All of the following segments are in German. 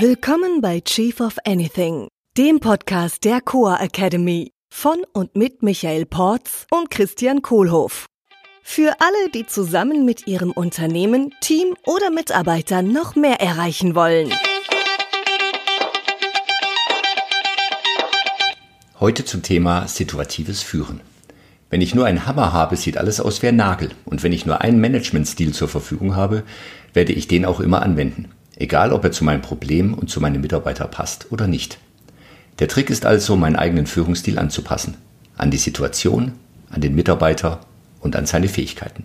Willkommen bei Chief of Anything, dem Podcast der Coa Academy von und mit Michael Porz und Christian Kohlhoff. Für alle, die zusammen mit ihrem Unternehmen, Team oder Mitarbeitern noch mehr erreichen wollen. Heute zum Thema situatives Führen. Wenn ich nur einen Hammer habe, sieht alles aus wie ein Nagel. Und wenn ich nur einen Managementstil zur Verfügung habe, werde ich den auch immer anwenden. Egal, ob er zu meinem Problem und zu meinen Mitarbeitern passt oder nicht. Der Trick ist also, meinen eigenen Führungsstil anzupassen. An die Situation, an den Mitarbeiter und an seine Fähigkeiten.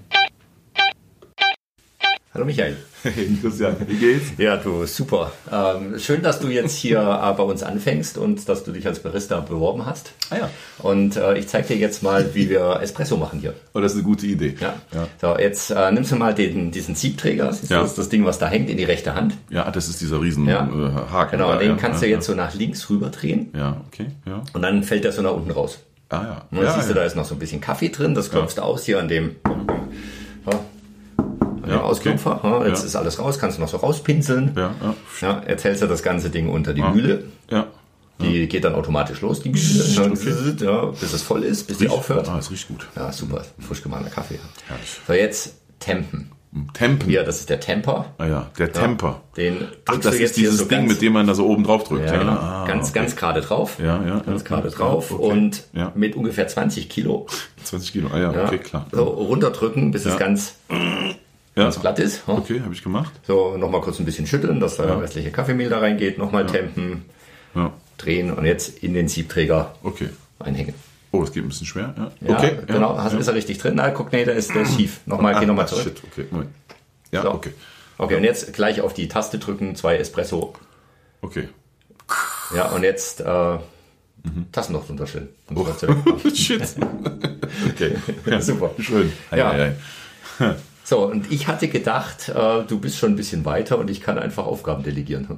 Hallo Michael. Hey Christian, wie geht's? Ja, du, super. Ähm, schön, dass du jetzt hier äh, bei uns anfängst und dass du dich als Barista beworben hast. Ah ja. Und äh, ich zeige dir jetzt mal, wie wir Espresso machen hier. Oh, das ist eine gute Idee. Ja. So, jetzt äh, nimmst du mal den, diesen Siebträger, siehst du, Ja. das ist das Ding, was da hängt, in die rechte Hand. Ja, das ist dieser riesen Ja. äh, Haken. Genau, den ja, kannst ja, du jetzt so nach links rüber drehen Ja, ja okay, ja. und dann fällt der so nach unten raus. Ah ja. Und dann ja, siehst du, ja. da ist noch so ein bisschen Kaffee drin, das klopfst du aus hier an dem, ja, an dem Ja, Ausklopfer. okay. Ja, jetzt Ja. ist alles raus, kannst du noch so rauspinseln. Ja, ja. Ja, jetzt hältst du das ganze Ding unter die Mühle. Ja. Die geht dann automatisch los, die Mühle, ja, bis es voll ist, bis die Riecht- aufhört. Ah, es riecht gut. Ja, super, frisch gemahlener Kaffee. Herrlich. So, jetzt Tempen. Tempen. Hier, das ist der Temper. Ah ja, der Temper. Den Ach, das ist dieses so Ding, ganz, mit dem man da so oben drauf drückt. ja, genau. Ah, ganz, okay. ganz gerade drauf. Ja, ja. Ganz ja, gerade ja, drauf. okay. Und Ja. mit ungefähr 20 Kilo 20 Kilo. Ah ja, ja, okay, klar. so runterdrücken, bis es ganz, Ja. ganz glatt ist. Ja. Okay, habe ich gemacht. So, nochmal kurz ein bisschen schütteln, dass der restliche Kaffeemehl da reingeht. Nochmal tempen, Ja, drehen und jetzt in den Siebträger okay. einhängen. Oh, es geht ein bisschen schwer. Ja, Ja, okay. genau. Ja, Hast, ja. Ist er richtig drin? Na, guck, nee, der ist, der schief. Nochmal, Ah, geh nochmal zurück. Shit, okay, Moment. Ja, So. okay. Okay, und jetzt gleich auf die Taste drücken, zwei Espresso. Okay. Ja, und jetzt äh, Mhm. Tassen noch drunter. Und Oh. Shit. okay. Ja, Super. Schön. Ja. Ei, ei, ei. So, und ich hatte gedacht, äh, du bist schon ein bisschen weiter und ich kann einfach Aufgaben delegieren.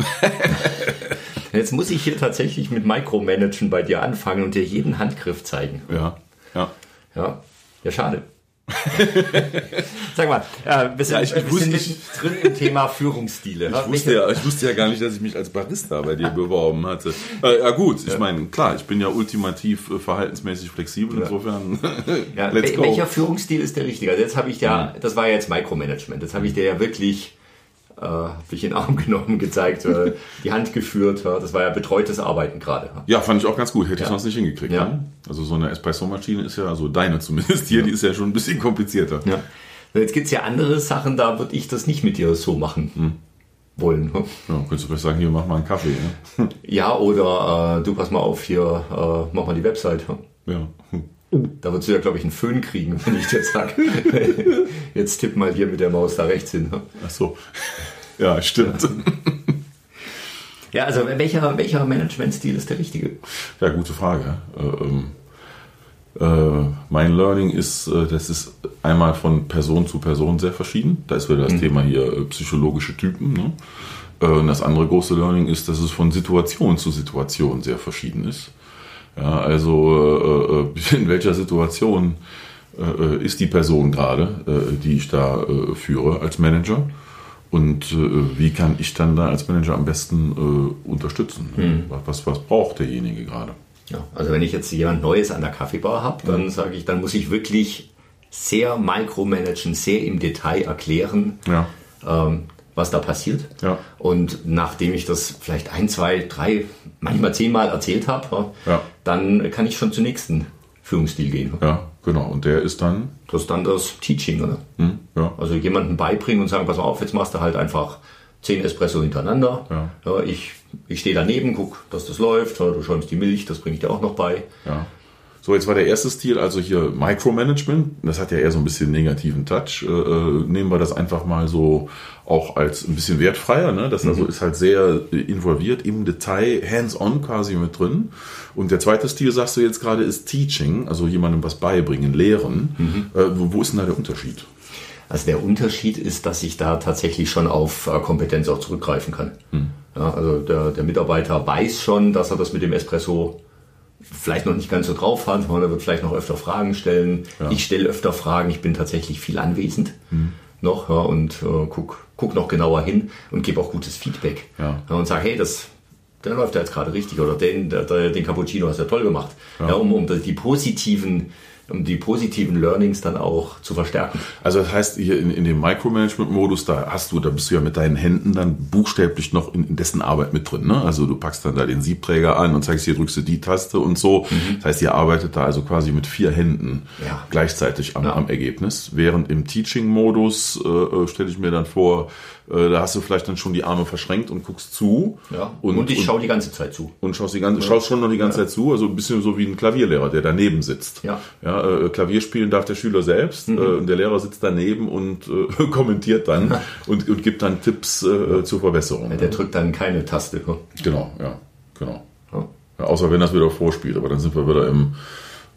Jetzt muss ich hier tatsächlich mit Micromanagen bei dir anfangen und dir jeden Handgriff zeigen. Ja. Ja. Ja, ja schade. Sag mal, äh, wir sind, Ja, ich- ich wir wusste- ich- drin im Thema Führungsstile. Ich wusste, ja, ich wusste ja gar nicht, dass ich mich als Barista bei dir beworben hatte. Äh, ja gut, ich meine, klar, ich bin ja ultimativ äh, verhaltensmäßig flexibel, insofern Ja, welcher Führungsstil ist der richtige? Also jetzt habe ich ja, das war ja jetzt Micromanagement, jetzt habe ich dir ja wirklich äh, hab ich in den Arm genommen, gezeigt, äh, die Hand geführt, ja, das war ja betreutes Arbeiten gerade. Ja, fand ich auch ganz gut, hätte ich sonst nicht hingekriegt. Ne? Also so eine Espresso-Maschine ist ja, also deine zumindest hier, die ist ja schon ein bisschen komplizierter. Ja. Jetzt gibt's ja andere Sachen, da würde ich das nicht mit dir so machen Hm. wollen. Ja, könntest du vielleicht sagen, hier, mach mal einen Kaffee. Ne? Ja, oder äh, du pass mal auf, hier, äh, mach mal die Website. Ja. Da würdest du ja, glaube ich, einen Föhn kriegen, wenn ich dir sage, jetzt tipp mal hier mit der Maus da rechts hin. Ach so. Ja, stimmt. Ja, also welcher, welcher Managementstil ist der richtige? Ja, gute Frage. Äh, ähm, äh, mein Learning ist, äh, das ist einmal von Person zu Person sehr verschieden. Da ist wieder das Thema hier äh, psychologische Typen. Ne? Äh, und das andere große Learning ist, dass es von Situation zu Situation sehr verschieden ist. Ja, also äh, äh, in welcher Situation äh, ist die Person gerade, äh, die ich da äh, führe als Manager? Und äh, wie kann ich dann da als Manager am besten äh, unterstützen? Was, was braucht derjenige gerade? Ja, also wenn ich jetzt jemand Neues an der Kaffeebar habe, dann sage ich, dann muss ich wirklich sehr micromanagen, sehr im Detail erklären, Ja. ähm, was da passiert. Ja. Und nachdem ich das vielleicht ein, zwei, drei, manchmal zehnmal erzählt habe, Ja. dann kann ich schon zum nächsten Führungsstil gehen. Ja, genau. Und der ist dann, Das ist dann das Teaching. Oder? hm, ja, Also jemandem beibringen und sagen, pass mal auf, jetzt machst du halt einfach zehn Espresso hintereinander. Ja. ich ich stehe daneben, guck, dass das läuft. Ja, du schäumst die Milch, das bringe ich dir auch noch bei. ja. So, jetzt war der erste Stil, also hier Micromanagement. Das hat ja eher so ein bisschen negativen Touch. Äh, äh, nehmen wir das einfach mal so auch als ein bisschen wertfreier. Ne? Das also ist halt sehr äh, involviert im Detail, hands-on quasi mit drin. Und der zweite Stil, sagst du jetzt gerade, ist Teaching, also jemandem was beibringen, lehren. Äh, wo, wo ist denn da der Unterschied? Also der Unterschied ist, dass ich da tatsächlich schon auf äh, Kompetenz auch zurückgreifen kann. Ja, also der, der Mitarbeiter weiß schon, dass er das mit dem Espresso vielleicht noch nicht ganz so drauf hat. Er wird vielleicht noch öfter Fragen stellen. Ich stelle öfter Fragen. Ich bin tatsächlich viel anwesend. noch ja, und äh, guck, guck noch genauer hin und gebe auch gutes Feedback. Ja. und sag, hey, das, der läuft ja jetzt gerade richtig oder den, der, der, den Cappuccino hast du ja toll gemacht. Ja. um, um die positiven um die positiven Learnings dann auch zu verstärken. Also das heißt, hier in, in dem Micromanagement-Modus, da hast du, da bist du ja mit deinen Händen dann buchstäblich noch in, in dessen Arbeit mit drin. Ne? Also du packst dann da den Siebträger an und zeigst, hier drückst du die Taste und so. Mhm. Das heißt, ihr arbeitet da also quasi mit vier Händen ja. gleichzeitig am, ja. am, Ergebnis. Während im Teaching-Modus äh, äh stelle ich mir dann vor, äh, da hast du vielleicht dann schon die Arme verschränkt und guckst zu. Ja. Und, und ich schaue die ganze Zeit zu. Und schaust, die ganze, schaust schon noch die ganze. Zeit zu. Also ein bisschen so wie ein Klavierlehrer, der daneben sitzt. Ja. ja äh, Klavier spielen darf der Schüler selbst. Mhm. Äh, und der Lehrer sitzt daneben und äh, kommentiert dann und, und gibt dann Tipps äh, zur Verbesserung. der drückt dann keine Taste. Ne? Genau, ja. Genau. außer wenn das wieder vorspielt. Aber dann sind wir wieder im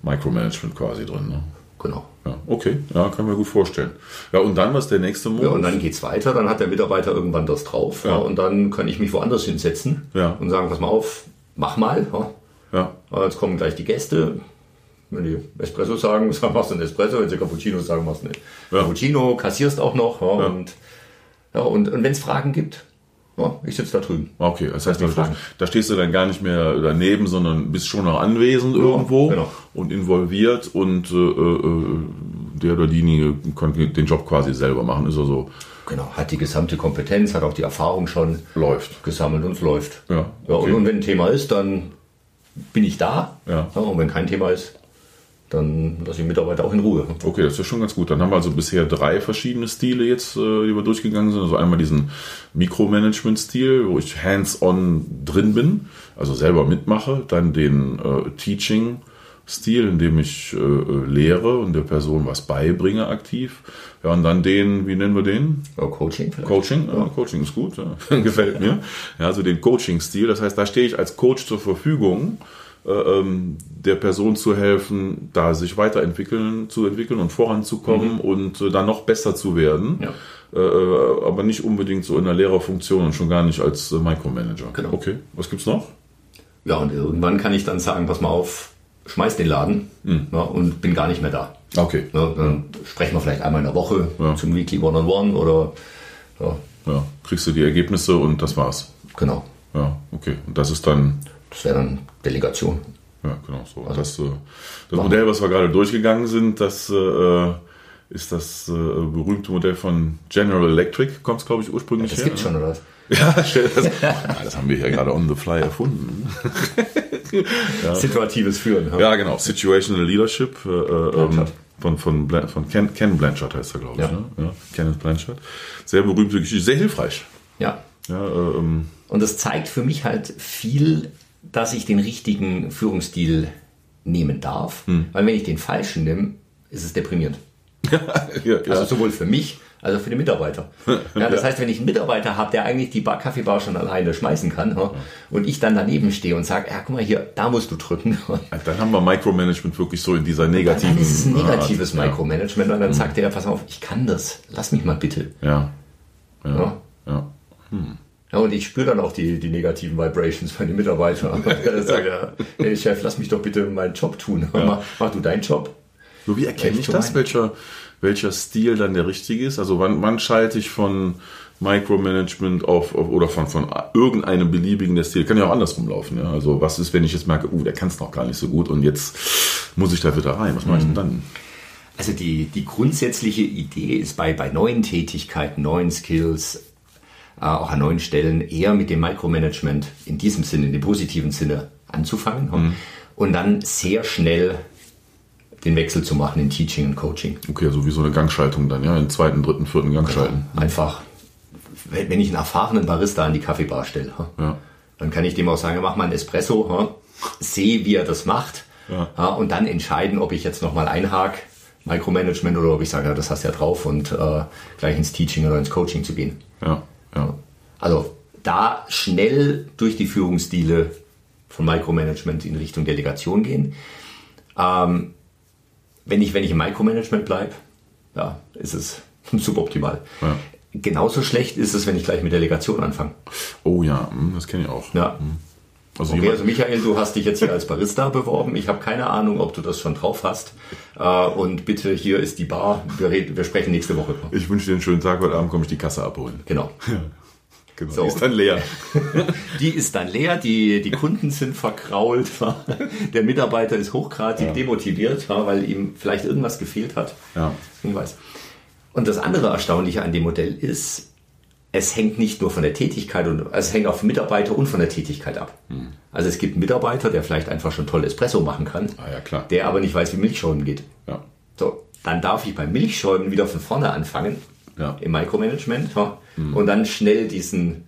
Micromanagement quasi drin. Ne? Genau. Ja, okay, ja, kann mir gut vorstellen. Ja, und dann was der nächste Modus? Ja, und dann geht's weiter, dann hat der Mitarbeiter irgendwann das drauf ja. ja und dann kann ich mich woanders hinsetzen ja. und sagen, pass mal auf, mach mal. Ja. ja. Jetzt kommen gleich die Gäste. Wenn die Espresso sagen, machst du einen Espresso, wenn sie Cappuccino sagen, machst du einen Cappuccino, kassierst auch noch. Und, ja, und, und wenn es Fragen gibt, ja, ich sitze da drüben. Okay, das heißt, da, da, stehst du dann gar nicht mehr daneben, sondern bist schon noch anwesend ja, irgendwo genau. und involviert und äh, äh, der oder diejenige kann den Job quasi selber machen. Ist er so. Genau, hat die gesamte Kompetenz, hat auch die Erfahrung schon läuft. gesammelt und es läuft. Ja, okay. ja und, und, wenn ein Thema ist, dann bin ich da. Ja. ja und wenn kein Thema ist, dann lasse ich Mitarbeiter auch in Ruhe. Okay, das ist schon ganz gut. Dann haben wir also bisher drei verschiedene Stile jetzt, äh, die wir durchgegangen sind. Also einmal diesen Mikromanagement-Stil, wo ich hands-on drin bin, also selber mitmache. Dann den äh, Teaching-Stil, in dem ich äh, lehre und der Person was beibringe aktiv. Ja, und dann den, wie nennen wir den? Oh, Coaching vielleicht. Coaching, ja, Coaching ist gut, ja. gefällt mir. Ja, also den Coaching-Stil. Das heißt, da stehe ich als Coach zur Verfügung äh, der Person zu helfen, da sich weiterentwickeln, zu entwickeln und voranzukommen mhm. und äh, dann noch besser zu werden. Ja. Äh, aber nicht unbedingt so in der Lehrerfunktion und schon gar nicht als Micromanager. Genau. Okay, was gibt's noch? Ja, und irgendwann kann ich dann sagen, pass mal auf, schmeiß den Laden mhm. ja, und bin gar nicht mehr da. Okay. Ja, dann sprechen wir vielleicht einmal in der Woche zum Weekly One-on-One -on -One oder ja. ja. Kriegst du die Ergebnisse und das war's. Genau. Ja, okay. Und das ist dann das wäre dann Delegation. Ja, genau so. Also das, äh, das Modell, was wir gerade durchgegangen sind, das äh, ist das äh, berühmte Modell von General Electric, kommt es, glaube ich, ursprünglich ja, das her. Das gibt schon, oder was? Ja, stell das, ja, das haben wir hier gerade on the fly erfunden. ja. Situatives Führen. Ja, ja genau. Situational Leadership. Äh, ähm, von, von, von Ken, Ken Blanchard heißt er, glaube ich. Ja. Ne? Ja, Kenneth Blanchard. Sehr berühmte Geschichte, sehr hilfreich. Ja. ja äh, ähm, Und das zeigt für mich halt viel dass ich den richtigen Führungsstil nehmen darf. Hm. Weil wenn ich den falschen nehme, ist es deprimierend. ja, ja. Also sowohl für mich als auch für die Mitarbeiter. Ja, das heißt, wenn ich einen Mitarbeiter habe, der eigentlich die Bar Kaffeebar schon alleine schmeißen kann ja, und ich dann daneben stehe und sage, ja, guck mal hier, da musst du drücken. Dann haben wir Micromanagement wirklich so in dieser negativen... Dann ist es ein negatives Art. Micromanagement und dann hm. sagt er, pass auf, ich kann das, lass mich mal bitte. Ja. Ja. ja. Hm. Ja, und ich spüre dann auch die, die negativen Vibrations von den Mitarbeitern. ja, hey Chef, lass mich doch bitte meinen Job tun. Ja. Mach, mach, du deinen Job. So, wie erkenne ich das, welcher, welcher Stil dann der richtige ist? Also wann, wann schalte ich von Micromanagement auf, auf oder von, von irgendeinem beliebigen der Stil? Kann ja auch andersrum laufen. Ja? Also was ist, wenn ich jetzt merke, uh, der kann es noch gar nicht so gut und jetzt muss ich da wieder rein. Was mache ich denn dann? Also die, die grundsätzliche Idee ist bei, bei neuen Tätigkeiten, neuen Skills, auch an neuen Stellen eher mit dem Micromanagement in diesem Sinne, in dem positiven Sinne anzufangen mhm. und dann sehr schnell den Wechsel zu machen in Teaching und Coaching. Okay, also wie so eine Gangschaltung dann, ja, in zweiten, dritten, vierten Gang genau. Einfach, wenn ich einen erfahrenen Barista an die Kaffeebar stelle, ja. dann kann ich dem auch sagen, mach mal einen Espresso, sehe, wie er das macht ja. und dann entscheiden, ob ich jetzt nochmal einhake, Micromanagement oder ob ich sage, das hast du ja drauf und äh, gleich ins Teaching oder ins Coaching zu gehen. Ja. Ja. Also da schnell durch die Führungsstile von Micromanagement in Richtung Delegation gehen. Ähm, wenn, ich, wenn ich im Micromanagement bleibe, ja, ist es suboptimal. Ja. Genauso schlecht ist es, wenn ich gleich mit Delegation anfange. Oh ja, hm, das kenne ich auch. Ja. Hm. Also, Okay, also Michael, du hast dich jetzt hier als Barista beworben. Ich habe keine Ahnung, ob du das schon drauf hast. Äh, Und bitte, hier ist die Bar. Wir, reden, wir sprechen nächste Woche. ich wünsche dir einen schönen Tag, heute Abend komme ich die Kasse abholen. Genau. Genau. So. Die ist dann leer. Die ist dann leer, die, die Kunden sind verkrault, der Mitarbeiter ist hochgradig demotiviert, weil ihm vielleicht irgendwas gefehlt hat. Ja. Ich weiß. Und das andere Erstaunliche an dem Modell ist, es hängt nicht nur von der Tätigkeit, und also es hängt auch vom Mitarbeiter und von der Tätigkeit ab. Also es gibt einen Mitarbeiter, der vielleicht einfach schon toll Espresso machen kann, Ah ja, klar. der aber nicht weiß, wie Milchschäumen geht. Ja. So, dann darf ich beim Milchschäumen wieder von vorne anfangen, Ja. im Micromanagement, ja, und dann schnell diesen,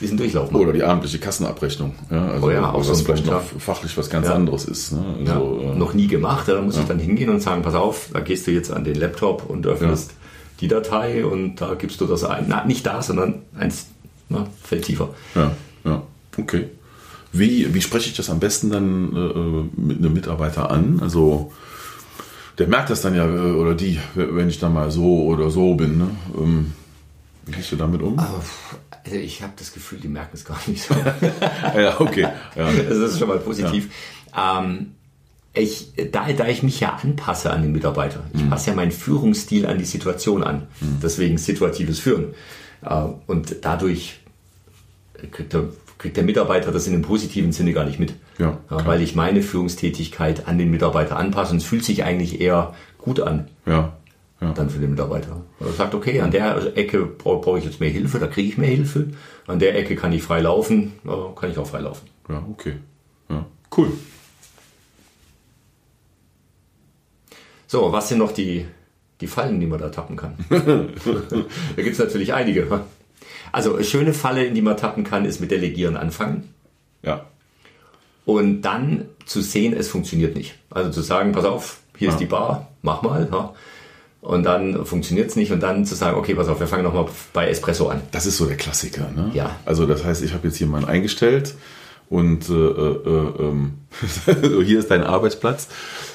diesen Durchlauf machen. Oder die abendliche Kassenabrechnung. Ja, also Oh ja, auch was so vielleicht noch fachlich was ganz Ja. anderes ist. Ne? Ja, Also, äh, noch nie gemacht. Da muss ich dann hingehen und sagen, pass auf, da gehst du jetzt an den Laptop und öffnest die Datei und da gibst du das ein. Na, nicht da, sondern eins na, fällt tiefer. Ja, ja, okay. Wie, wie spreche ich das am besten dann äh, mit einem Mitarbeiter an? Also der merkt das dann ja, äh, oder die, wenn ich dann mal so oder so bin. Ne? Ähm, wie gehst du damit um? Also ich habe das Gefühl, die merken es gar nicht so. Ja, okay. Ja. das ist schon mal positiv. Ähm, ich, da, da ich mich ja anpasse an den Mitarbeiter, ich passe ja meinen Führungsstil an die Situation an. Deswegen situatives Führen. Äh, und dadurch kriegt der, kriegt der Mitarbeiter das in dem positiven Sinne gar nicht mit. Ja, weil ich meine Führungstätigkeit an den Mitarbeiter anpasse und es fühlt sich eigentlich eher gut an Ja, ja. dann für den Mitarbeiter. Er sagt, okay, an der Ecke brauche ich jetzt mehr Hilfe, da kriege ich mehr Hilfe. An der Ecke kann ich frei laufen, ja, kann ich auch frei laufen. ja, okay. Ja, cool. So, was sind noch die, die Fallen, die man da tappen kann? da gibt es natürlich einige. Also, eine schöne Falle, in die man tappen kann, ist mit Delegieren anfangen Ja, und dann zu sehen, es funktioniert nicht. Also zu sagen, pass auf, hier Ja. ist die Bar, mach mal. Ja. Und dann funktioniert es nicht und dann zu sagen, okay, pass auf, wir fangen nochmal bei Espresso an. das ist so der Klassiker. Ne? Ja. Also das heißt, ich habe jetzt hier meinen eingestellt und äh, äh, so, hier ist dein Arbeitsplatz.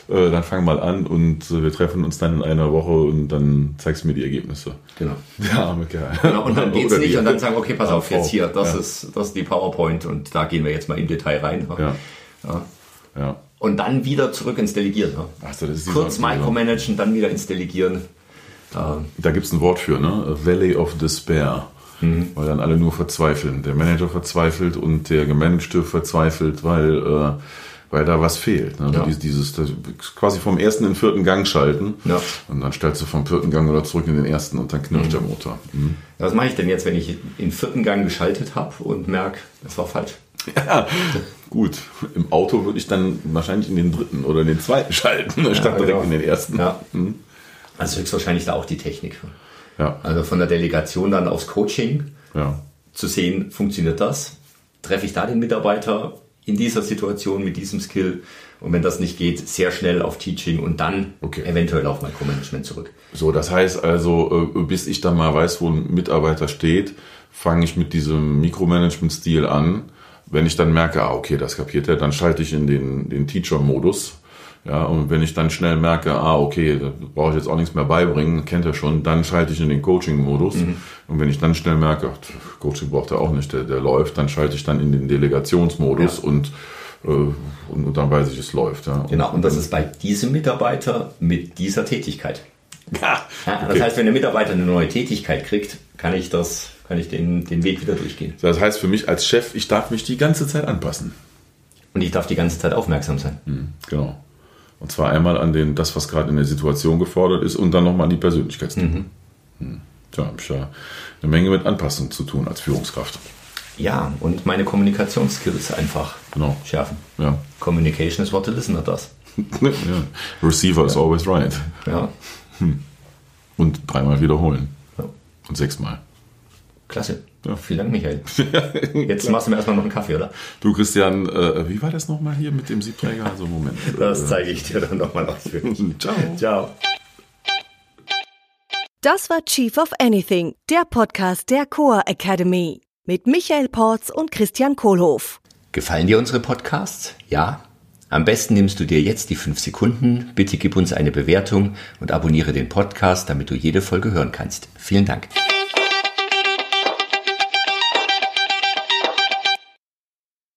Äh, dann fang mal an und äh, wir treffen uns dann in einer Woche und dann zeigst du mir die Ergebnisse. Genau. Der arme Kerl. Genau, und dann geht's nicht und dann sagen, okay, pass auf, jetzt hier, das, Ja. ist, das ist die PowerPoint und da gehen wir jetzt mal im Detail rein. Ja. Ja. Ja. Und dann wieder zurück ins Delegieren. Ist dieser- Kurz micromanagen, dann wieder ins Delegieren. Da gibt es ein Wort für, ne? A Valley of Despair. Mhm. Weil dann alle nur verzweifeln. Der Manager verzweifelt und der Gemanagte verzweifelt, weil, äh, weil da was fehlt. Ne? Ja. Dieses, dieses das, quasi vom ersten in den vierten Gang schalten. Ja. Und dann stellst du vom vierten Gang oder zurück in den ersten und dann knirscht der Motor. Mhm. Was mache ich denn jetzt, wenn ich in vierten Gang geschaltet habe und merke, es war falsch? Ja, gut. Im Auto würde ich dann wahrscheinlich in den dritten oder in den zweiten schalten, statt direkt genau. in den ersten. Ja. Also höchstwahrscheinlich da auch die Technik. Ja, Also von der Delegation dann aufs Coaching ja. zu sehen, funktioniert das? Treffe ich da den Mitarbeiter in dieser Situation mit diesem Skill? Und wenn das nicht geht, sehr schnell auf Teaching und dann Okay. eventuell auf Micromanagement zurück. So, das heißt also, äh, bis ich dann mal weiß, wo ein Mitarbeiter steht, fange ich mit diesem Mikromanagement-Stil an. Wenn ich dann merke, ah, okay, das kapiert er, dann schalte ich in den, den Teacher-Modus. Ja, und wenn ich dann schnell merke, ah, okay, da brauche ich jetzt auch nichts mehr beibringen, kennt er schon, dann schalte ich in den Coaching-Modus. Und wenn ich dann schnell merke, ach, Coaching braucht er auch nicht, der, der läuft, dann schalte ich dann in den Delegationsmodus Ja. und, äh, und, und dann weiß ich, es läuft. Ja. Genau, und das ist bei diesem Mitarbeiter mit dieser Tätigkeit. ja, Ja, Das okay. heißt, wenn der Mitarbeiter eine neue Tätigkeit kriegt, kann ich das, kann ich den, den Weg wieder durchgehen. Das heißt für mich als Chef, ich darf mich die ganze Zeit anpassen. Und ich darf die ganze Zeit aufmerksam sein. Genau. Und zwar einmal an den, das, was gerade in der Situation gefordert ist, und dann nochmal an die Persönlichkeitstypen. Hm. Tja, habe ich ja eine Menge mit Anpassung zu tun als Führungskraft. Ja, und meine Kommunikationsskills einfach Genau. schärfen. Ja. Communication is what the listener does. ja. Receiver is always right. Ja, Und dreimal wiederholen. Ja. Und sechsmal. klasse. Ja. Vielen Dank, Michael. Jetzt machst du mir erstmal noch einen Kaffee, oder? Du, Christian, äh, wie war das nochmal hier mit dem Siebträger? Also, Moment. Das zeige ich dir dann nochmal ausführlich. Ciao. Ciao. Das war Chief of Anything, der Podcast der Coa Academy. Mit Michael Porz und Christian Kohlhoff. Gefallen dir unsere Podcasts? Ja? Am besten nimmst du dir jetzt die fünf Sekunden, bitte gib uns eine Bewertung und abonniere den Podcast, damit du jede Folge hören kannst. Vielen Dank.